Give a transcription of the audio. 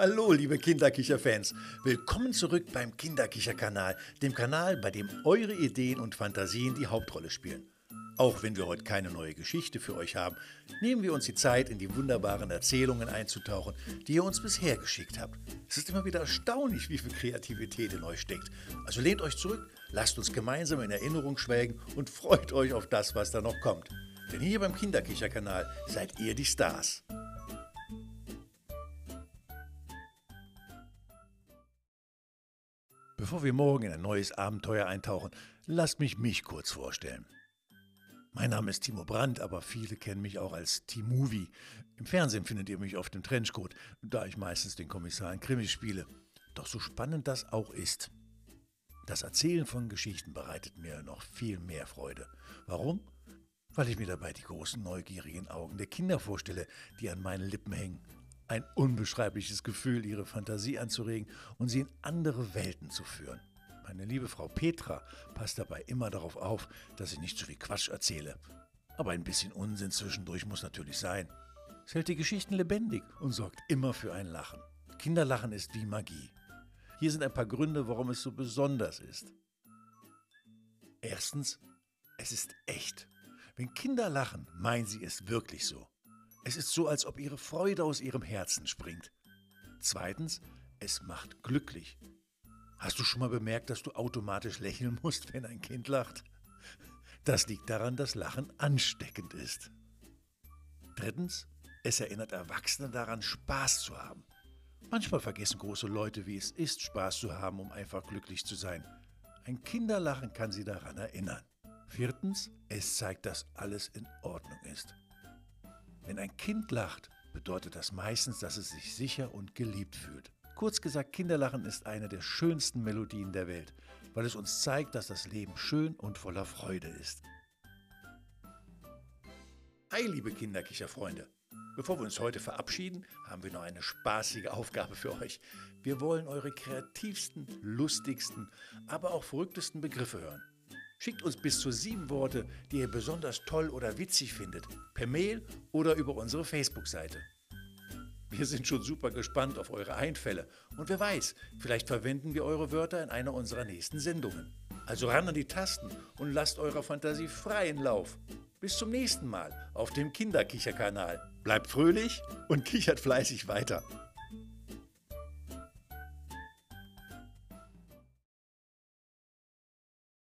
Hallo, liebe Kinderkicher-Fans. Willkommen zurück beim Kinderkicher-Kanal, dem Kanal, bei dem eure Ideen und Fantasien die Hauptrolle spielen. Auch wenn wir heute keine neue Geschichte für euch haben, nehmen wir uns die Zeit, in die wunderbaren Erzählungen einzutauchen, die ihr uns bisher geschickt habt. Es ist immer wieder erstaunlich, wie viel Kreativität in euch steckt. Also lehnt euch zurück, lasst uns gemeinsam in Erinnerung schwelgen und freut euch auf das, was da noch kommt. Denn hier beim Kinderkicher-Kanal seid ihr die Stars. Bevor wir morgen in ein neues Abenteuer eintauchen, lasst mich mich kurz vorstellen. Mein Name ist Timo Brandt, aber viele kennen mich auch als T-Movie. Im Fernsehen findet ihr mich auf dem Trenchcoat, da ich meistens den Kommissar in Krimis spiele. Doch so spannend das auch ist, das Erzählen von Geschichten bereitet mir noch viel mehr Freude. Warum? Weil ich mir dabei die großen neugierigen Augen der Kinder vorstelle, die an meinen Lippen hängen ein unbeschreibliches Gefühl, ihre Fantasie anzuregen und sie in andere Welten zu führen. Meine liebe Frau Petra passt dabei immer darauf auf, dass ich nicht zu viel Quatsch erzähle. Aber ein bisschen Unsinn zwischendurch muss natürlich sein. Es hält die Geschichten lebendig und sorgt immer für ein Lachen. Kinderlachen ist wie Magie. Hier sind ein paar Gründe, warum es so besonders ist. Erstens, es ist echt. Wenn Kinder lachen, meinen sie es wirklich so. Es ist so, als ob ihre Freude aus ihrem Herzen springt. Zweitens, es macht glücklich. Hast du schon mal bemerkt, dass du automatisch lächeln musst, wenn ein Kind lacht? Das liegt daran, dass Lachen ansteckend ist. Drittens, es erinnert Erwachsene daran, Spaß zu haben. Manchmal vergessen große Leute, wie es ist, Spaß zu haben, um einfach glücklich zu sein. Ein Kinderlachen kann sie daran erinnern. Viertens, es zeigt, dass alles in Ordnung ist. Wenn ein Kind lacht, bedeutet das meistens, dass es sich sicher und geliebt fühlt. Kurz gesagt, Kinderlachen ist eine der schönsten Melodien der Welt, weil es uns zeigt, dass das Leben schön und voller Freude ist. Hi, liebe Kinderkicherfreunde! Bevor wir uns heute verabschieden, haben wir noch eine spaßige Aufgabe für euch. Wir wollen eure kreativsten, lustigsten, aber auch verrücktesten Begriffe hören. Schickt uns bis zu sieben Worte, die ihr besonders toll oder witzig findet, per Mail oder über unsere Facebook-Seite. Wir sind schon super gespannt auf eure Einfälle und wer weiß, vielleicht verwenden wir eure Wörter in einer unserer nächsten Sendungen. Also ran an die Tasten und lasst eurer Fantasie freien Lauf. Bis zum nächsten Mal auf dem Kinderkicherkanal. Bleibt fröhlich und kichert fleißig weiter.